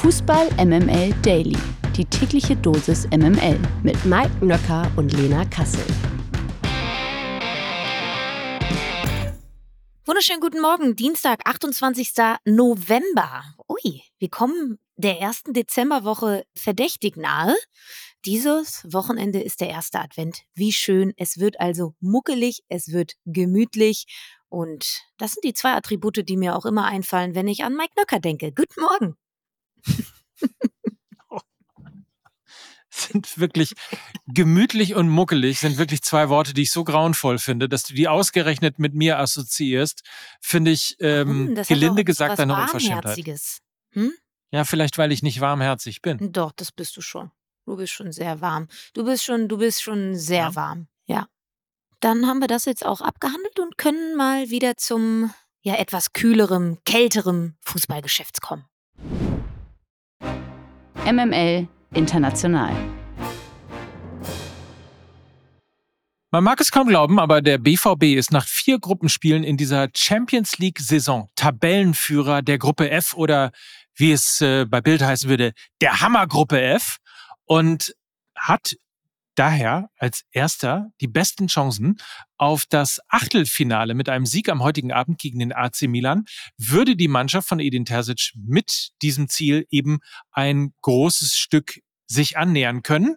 Fußball MML Daily. Die tägliche Dosis MML mit Mike Nöcker und Lena Kassel. Wunderschönen guten Morgen, Dienstag, 28. November. Ui, wir kommen der ersten Dezemberwoche verdächtig nahe. Dieses Wochenende ist der erste Advent. Wie schön. Es wird also muckelig, es wird gemütlich. Und das sind die zwei Attribute, die mir auch immer einfallen, wenn ich an Mike Nöcker denke. Guten Morgen. sind wirklich gemütlich und muckelig, sind wirklich zwei Worte, die ich so grauenvoll finde, dass du die ausgerechnet mit mir assoziierst, finde ich ähm, hm, gelinde gesagt eine Unverschämtheit. Hm? Ja, vielleicht, weil ich nicht warmherzig bin. Doch, das bist du schon. Du bist schon sehr warm. Du bist schon, du bist schon sehr ja. warm. Ja. Dann haben wir das jetzt auch abgehandelt und können mal wieder zum ja etwas kühlerem, kälterem Fußballgeschäft kommen. MML International. Man mag es kaum glauben, aber der BVB ist nach vier Gruppenspielen in dieser Champions League-Saison Tabellenführer der Gruppe F oder wie es äh, bei Bild heißen würde, der Hammergruppe F und hat daher als erster die besten Chancen auf das Achtelfinale mit einem Sieg am heutigen Abend gegen den AC Milan. Würde die Mannschaft von Edin Terzic mit diesem Ziel eben ein großes Stück sich annähern können.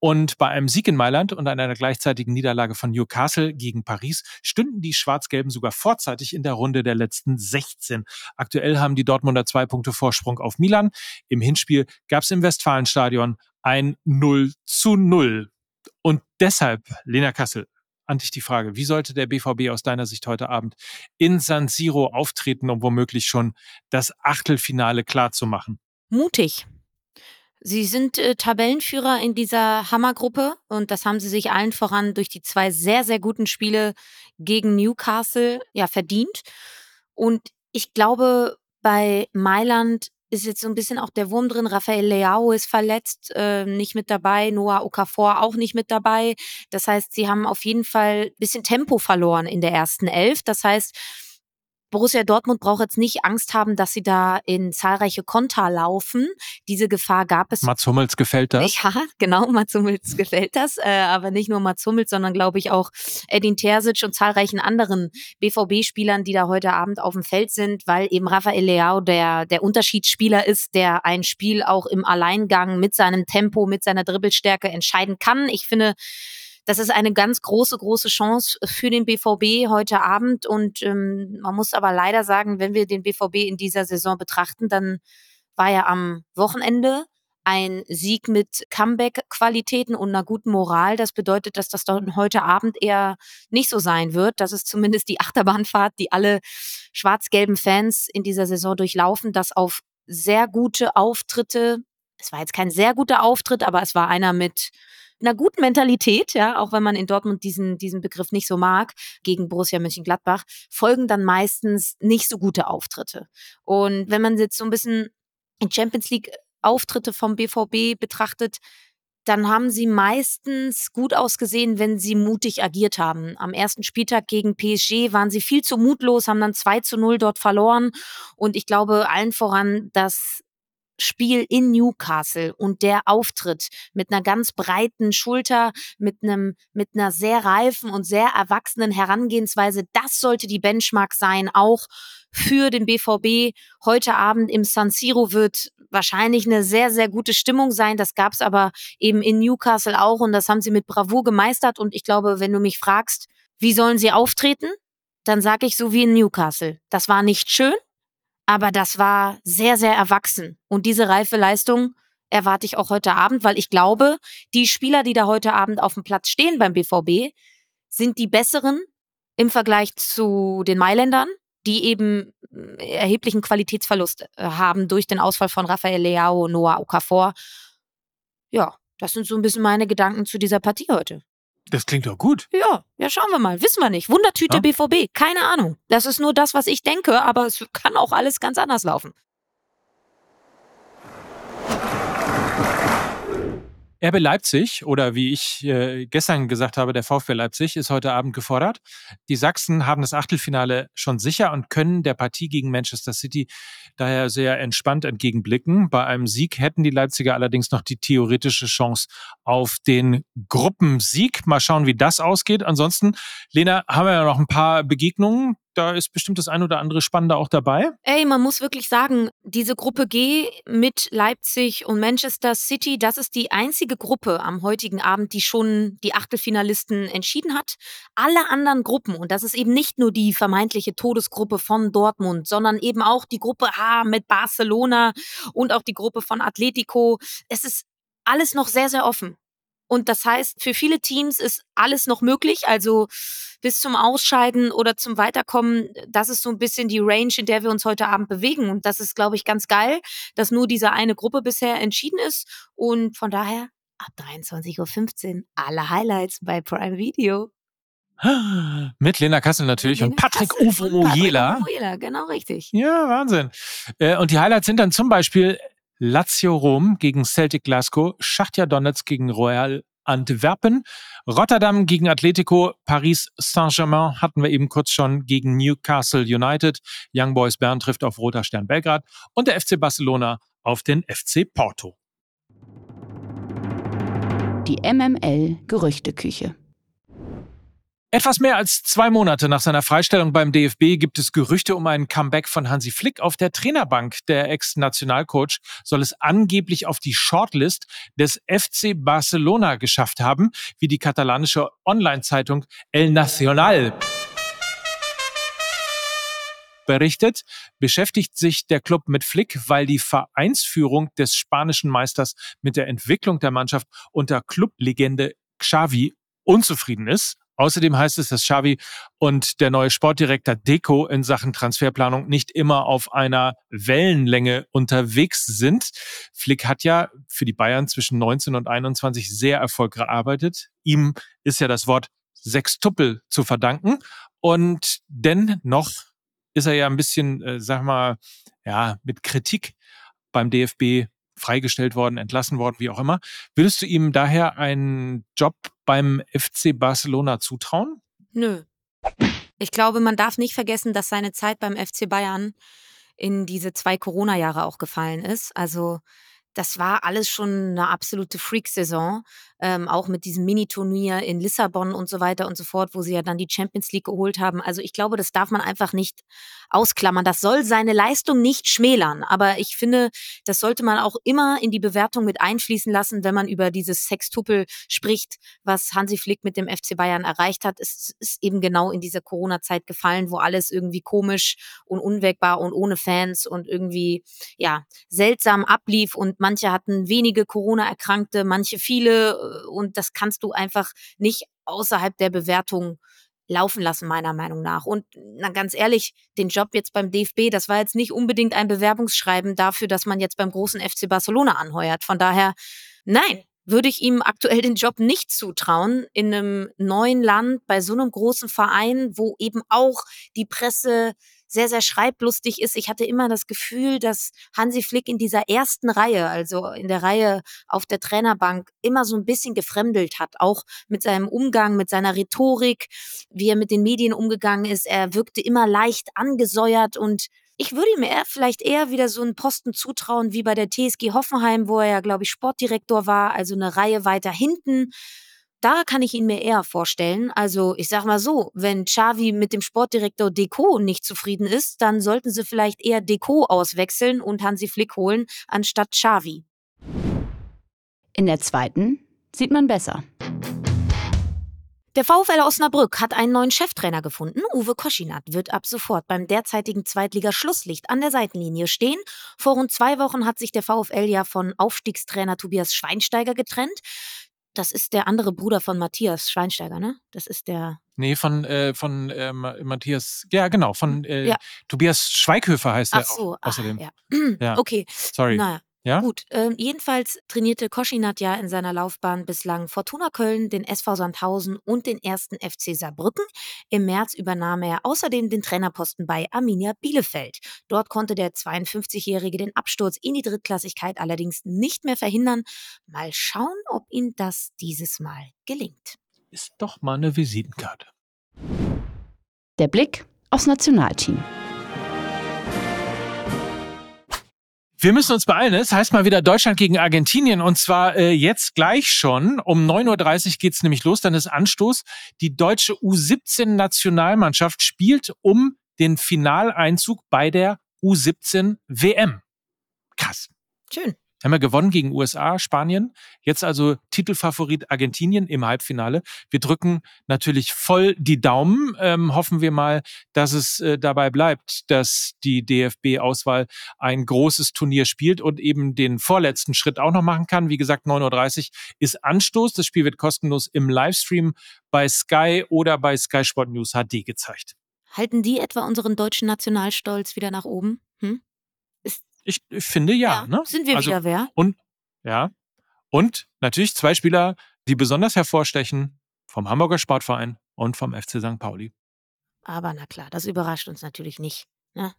Und bei einem Sieg in Mailand und einer gleichzeitigen Niederlage von Newcastle gegen Paris stünden die Schwarz-Gelben sogar vorzeitig in der Runde der letzten 16. Aktuell haben die Dortmunder zwei Punkte Vorsprung auf Milan. Im Hinspiel gab es im Westfalenstadion ein 0 zu 0. Und deshalb, Lena Kassel, an dich die Frage, wie sollte der BVB aus deiner Sicht heute Abend in San Siro auftreten, um womöglich schon das Achtelfinale klarzumachen? Mutig. Sie sind äh, Tabellenführer in dieser Hammergruppe und das haben sie sich allen voran durch die zwei sehr, sehr guten Spiele gegen Newcastle ja verdient. Und ich glaube, bei Mailand ist jetzt so ein bisschen auch der Wurm drin. Rafael Leao ist verletzt, äh, nicht mit dabei. Noah Okafor auch nicht mit dabei. Das heißt, sie haben auf jeden Fall bisschen Tempo verloren in der ersten Elf. Das heißt, Borussia Dortmund braucht jetzt nicht Angst haben, dass sie da in zahlreiche Konter laufen. Diese Gefahr gab es. Mats Hummels gefällt das? Ja, genau, Mats Hummels gefällt das. Äh, aber nicht nur Mats Hummels, sondern glaube ich auch Edin Terzic und zahlreichen anderen BVB-Spielern, die da heute Abend auf dem Feld sind, weil eben Rafael Leao der, der Unterschiedsspieler ist, der ein Spiel auch im Alleingang mit seinem Tempo, mit seiner Dribbelstärke entscheiden kann. Ich finde, das ist eine ganz große, große Chance für den BVB heute Abend. Und ähm, man muss aber leider sagen, wenn wir den BVB in dieser Saison betrachten, dann war ja am Wochenende ein Sieg mit Comeback-Qualitäten und einer guten Moral. Das bedeutet, dass das dann heute Abend eher nicht so sein wird. Das ist zumindest die Achterbahnfahrt, die alle schwarz-gelben Fans in dieser Saison durchlaufen, dass auf sehr gute Auftritte, es war jetzt kein sehr guter Auftritt, aber es war einer mit einer guten Mentalität, ja, auch wenn man in Dortmund diesen, diesen Begriff nicht so mag, gegen Borussia Mönchengladbach, folgen dann meistens nicht so gute Auftritte. Und wenn man jetzt so ein bisschen in Champions League Auftritte vom BVB betrachtet, dann haben sie meistens gut ausgesehen, wenn sie mutig agiert haben. Am ersten Spieltag gegen PSG waren sie viel zu mutlos, haben dann 2 zu 0 dort verloren. Und ich glaube allen voran, dass Spiel in Newcastle und der Auftritt mit einer ganz breiten Schulter, mit einem, mit einer sehr reifen und sehr erwachsenen Herangehensweise, das sollte die Benchmark sein, auch für den BVB. Heute Abend im San Siro wird wahrscheinlich eine sehr, sehr gute Stimmung sein. Das gab es aber eben in Newcastle auch und das haben sie mit Bravour gemeistert. Und ich glaube, wenn du mich fragst, wie sollen sie auftreten, dann sage ich so wie in Newcastle. Das war nicht schön, aber das war sehr, sehr erwachsen. Und diese reife Leistung erwarte ich auch heute Abend, weil ich glaube, die Spieler, die da heute Abend auf dem Platz stehen beim BVB, sind die besseren im Vergleich zu den Mailändern, die eben äh, erheblichen Qualitätsverlust äh, haben durch den Ausfall von Rafael Leao, Noah Okafor. Ja, das sind so ein bisschen meine Gedanken zu dieser Partie heute. Das klingt doch gut. Ja, ja, schauen wir mal. Wissen wir nicht. Wundertüte ja? BVB. Keine Ahnung. Das ist nur das, was ich denke, aber es kann auch alles ganz anders laufen. RB Leipzig oder wie ich äh, gestern gesagt habe, der VfB Leipzig ist heute Abend gefordert. Die Sachsen haben das Achtelfinale schon sicher und können der Partie gegen Manchester City daher sehr entspannt entgegenblicken. Bei einem Sieg hätten die Leipziger allerdings noch die theoretische Chance auf den Gruppensieg. Mal schauen, wie das ausgeht. Ansonsten, Lena, haben wir ja noch ein paar Begegnungen da ist bestimmt das ein oder andere Spannende auch dabei. Ey, man muss wirklich sagen, diese Gruppe G mit Leipzig und Manchester City, das ist die einzige Gruppe am heutigen Abend, die schon die Achtelfinalisten entschieden hat. Alle anderen Gruppen, und das ist eben nicht nur die vermeintliche Todesgruppe von Dortmund, sondern eben auch die Gruppe Mit Barcelona und auch die Gruppe von Atletico. Es ist alles noch sehr, sehr offen. Und das heißt, für viele Teams ist alles noch möglich. Also bis zum Ausscheiden oder zum Weiterkommen, das ist so ein bisschen die Range, in der wir uns heute Abend bewegen. Und das ist, glaube ich, ganz geil, dass nur diese eine Gruppe bisher entschieden ist. Und von daher ab 23.15 Uhr alle Highlights bei Prime Video. Mit Lena Kassel natürlich und Patrick Uwe Mojela. Genau richtig. Ja, Wahnsinn. Äh, und die Highlights sind dann zum Beispiel Lazio Rom gegen Celtic Glasgow, Schachtja Donetsk gegen Royal Antwerpen, Rotterdam gegen Atletico, Paris Saint-Germain hatten wir eben kurz schon gegen Newcastle United, Young Boys Bern trifft auf Roter Stern Belgrad und der FC Barcelona auf den FC Porto. Die MML Gerüchteküche. Etwas mehr als zwei Monate nach seiner Freistellung beim DFB gibt es Gerüchte um einen Comeback von Hansi Flick auf der Trainerbank. Der Ex-Nationalcoach soll es angeblich auf die Shortlist des FC Barcelona geschafft haben, wie die katalanische Online-Zeitung El Nacional berichtet, beschäftigt sich der Club mit Flick, weil die Vereinsführung des spanischen Meisters mit der Entwicklung der Mannschaft unter Clublegende Xavi unzufrieden ist. Außerdem heißt es, dass Xavi und der neue Sportdirektor Deco in Sachen Transferplanung nicht immer auf einer Wellenlänge unterwegs sind. Flick hat ja für die Bayern zwischen 19 und 21 sehr erfolgreich gearbeitet. Ihm ist ja das Wort Sextuppel zu verdanken. Und dennoch ist er ja ein bisschen, äh, sag mal, ja, mit Kritik beim DFB freigestellt worden, entlassen worden, wie auch immer. Würdest du ihm daher einen Job beim FC Barcelona zutrauen? Nö. Ich glaube, man darf nicht vergessen, dass seine Zeit beim FC Bayern in diese zwei Corona-Jahre auch gefallen ist. Also das war alles schon eine absolute Freak-Saison ähm, auch mit diesem Mini-Turnier in Lissabon und so weiter und so fort, wo sie ja dann die Champions League geholt haben. Also ich glaube, das darf man einfach nicht ausklammern. Das soll seine Leistung nicht schmälern. Aber ich finde, das sollte man auch immer in die Bewertung mit einfließen lassen, wenn man über dieses Sextuppel spricht, was Hansi Flick mit dem FC Bayern erreicht hat. Es ist eben genau in dieser Corona-Zeit gefallen, wo alles irgendwie komisch und unwegbar und ohne Fans und irgendwie, ja, seltsam ablief und manche hatten wenige Corona-Erkrankte, manche viele und das kannst du einfach nicht außerhalb der Bewertung laufen lassen, meiner Meinung nach. Und na, ganz ehrlich, den Job jetzt beim DFB, das war jetzt nicht unbedingt ein Bewerbungsschreiben dafür, dass man jetzt beim großen FC Barcelona anheuert. Von daher, nein, würde ich ihm aktuell den Job nicht zutrauen in einem neuen Land bei so einem großen Verein, wo eben auch die Presse sehr, sehr schreiblustig ist. Ich hatte immer das Gefühl, dass Hansi Flick in dieser ersten Reihe, also in der Reihe auf der Trainerbank, immer so ein bisschen gefremdelt hat, auch mit seinem Umgang, mit seiner Rhetorik, wie er mit den Medien umgegangen ist. Er wirkte immer leicht angesäuert und ich würde ihm eher, vielleicht eher wieder so einen Posten zutrauen wie bei der TSG Hoffenheim, wo er ja, glaube ich, Sportdirektor war, also eine Reihe weiter hinten da kann ich ihn mir eher vorstellen. Also ich sag mal so, wenn Xavi mit dem Sportdirektor Deco nicht zufrieden ist, dann sollten sie vielleicht eher Deco auswechseln und Hansi Flick holen, anstatt Xavi. In der zweiten sieht man besser. Der VfL Osnabrück hat einen neuen Cheftrainer gefunden. Uwe Koschinat wird ab sofort beim derzeitigen Zweitliga-Schlusslicht an der Seitenlinie stehen. Vor rund zwei Wochen hat sich der VfL ja von Aufstiegstrainer Tobias Schweinsteiger getrennt. Das ist der andere Bruder von Matthias Schweinsteiger, ne? Das ist der. Nee, von, äh, von äh, Matthias, ja genau, von äh, ja. Tobias Schweighöfer heißt er so, auch, außerdem. Ah, ja. ja. Okay. Sorry. Naja. Ja? Gut, ähm, jedenfalls trainierte Koschinat ja in seiner Laufbahn bislang Fortuna Köln, den SV Sandhausen und den ersten FC Saarbrücken. Im März übernahm er außerdem den Trainerposten bei Arminia Bielefeld. Dort konnte der 52-Jährige den Absturz in die Drittklassigkeit allerdings nicht mehr verhindern. Mal schauen, ob ihm das dieses Mal gelingt. Ist doch mal eine Visitenkarte. Der Blick aufs Nationalteam. Wir müssen uns beeilen. Es heißt mal wieder Deutschland gegen Argentinien und zwar äh, jetzt gleich schon. Um 9.30 Uhr geht's nämlich los, dann ist Anstoß. Die deutsche U17-Nationalmannschaft spielt um den Finaleinzug bei der U17 WM. Krass. Schön. Haben wir gewonnen gegen USA, Spanien. Jetzt also Titelfavorit Argentinien im Halbfinale. Wir drücken natürlich voll die Daumen. Ähm, hoffen wir mal, dass es äh, dabei bleibt, dass die DFB-Auswahl ein großes Turnier spielt und eben den vorletzten Schritt auch noch machen kann. Wie gesagt, 9.30 Uhr ist Anstoß. Das Spiel wird kostenlos im Livestream bei Sky oder bei Sky Sport News HD gezeigt. Halten die etwa unseren deutschen Nationalstolz wieder nach oben? Hm? Ich, ich finde ja. ja ne? Sind wir also, wieder wer? Und ja. Und natürlich zwei Spieler, die besonders hervorstechen vom Hamburger Sportverein und vom FC St. Pauli. Aber na klar, das überrascht uns natürlich nicht. Ne?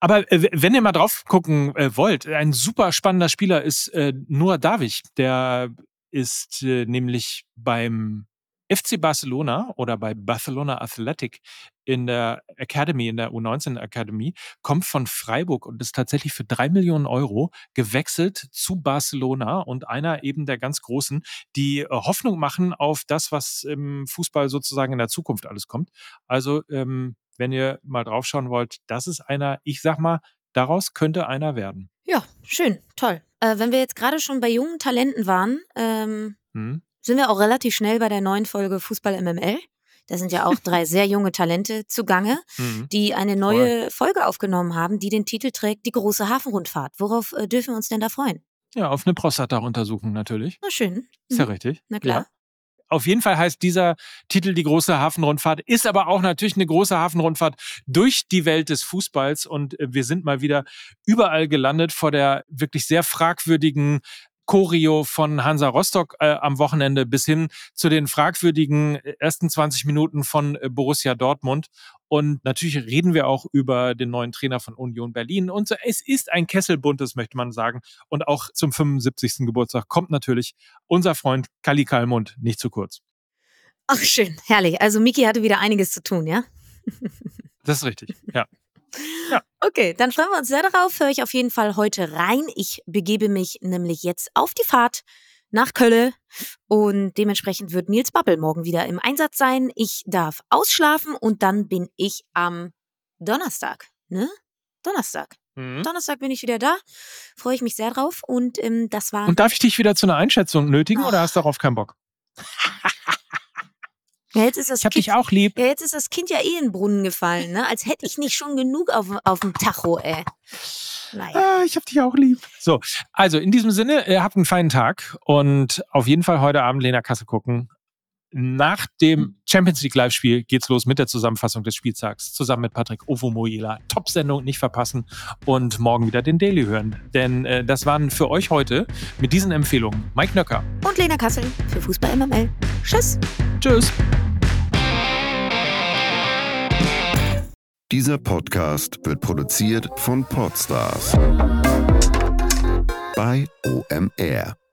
Aber äh, wenn ihr mal drauf gucken äh, wollt, ein super spannender Spieler ist äh, Noah Davich. Der ist äh, nämlich beim FC Barcelona oder bei Barcelona Athletic in der Academy, in der U19 Academy, kommt von Freiburg und ist tatsächlich für drei Millionen Euro gewechselt zu Barcelona und einer eben der ganz Großen, die äh, Hoffnung machen auf das, was im Fußball sozusagen in der Zukunft alles kommt. Also, ähm, wenn ihr mal draufschauen wollt, das ist einer, ich sag mal, daraus könnte einer werden. Ja, schön, toll. Äh, wenn wir jetzt gerade schon bei jungen Talenten waren, ähm, hm sind wir auch relativ schnell bei der neuen Folge Fußball MML. Da sind ja auch drei sehr junge Talente zugange, mhm. die eine neue Voll. Folge aufgenommen haben, die den Titel trägt Die große Hafenrundfahrt. Worauf äh, dürfen wir uns denn da freuen? Ja, auf eine Prostata-Untersuchung natürlich. Na schön. Mhm. Ist ja mhm. richtig. Na klar. Ja. Auf jeden Fall heißt dieser Titel die große Hafenrundfahrt, ist aber auch natürlich eine große Hafenrundfahrt durch die Welt des Fußballs und äh, wir sind mal wieder überall gelandet vor der wirklich sehr fragwürdigen Choreo von Hansa Rostock äh, am Wochenende bis hin zu den fragwürdigen äh, ersten 20 Minuten von äh, Borussia Dortmund. Und natürlich reden wir auch über den neuen Trainer von Union Berlin. Und es ist ein Kesselbuntes, möchte man sagen. Und auch zum 75. Geburtstag kommt natürlich unser Freund Kali Kalmund nicht zu kurz. Ach, schön, herrlich. Also Miki hatte wieder einiges zu tun, ja? das ist richtig, ja. Ja. Okay, dann freuen wir uns sehr darauf. Höre ich auf jeden Fall heute rein. Ich begebe mich nämlich jetzt auf die Fahrt nach Köln und dementsprechend wird Nils Babbel morgen wieder im Einsatz sein. Ich darf ausschlafen und dann bin ich am Donnerstag, ne? Donnerstag. Mhm. Donnerstag bin ich wieder da. Freue ich mich sehr drauf und ähm, das war. Und darf ich dich wieder zu einer Einschätzung nötigen oh. oder hast du darauf keinen Bock? Ja, jetzt ist das ich hab kind, dich auch lieb. Ja, jetzt ist das Kind ja eh in den Brunnen gefallen, ne? Als hätte ich nicht schon genug auf, auf dem Tacho, ey. Naja. Ah, ich hab dich auch lieb. So, also in diesem Sinne, ihr habt einen feinen Tag und auf jeden Fall heute Abend Lena Kasse gucken. Nach dem Champions League Live-Spiel geht's los mit der Zusammenfassung des Spieltags zusammen mit Patrick Ovomoyela. Top-Sendung, nicht verpassen und morgen wieder den Daily hören. Denn äh, das waren für euch heute mit diesen Empfehlungen Mike Nöcker und Lena Kassel für Fußball MML. Tschüss. Tschüss. Dieser Podcast wird produziert von Podstars bei OMR.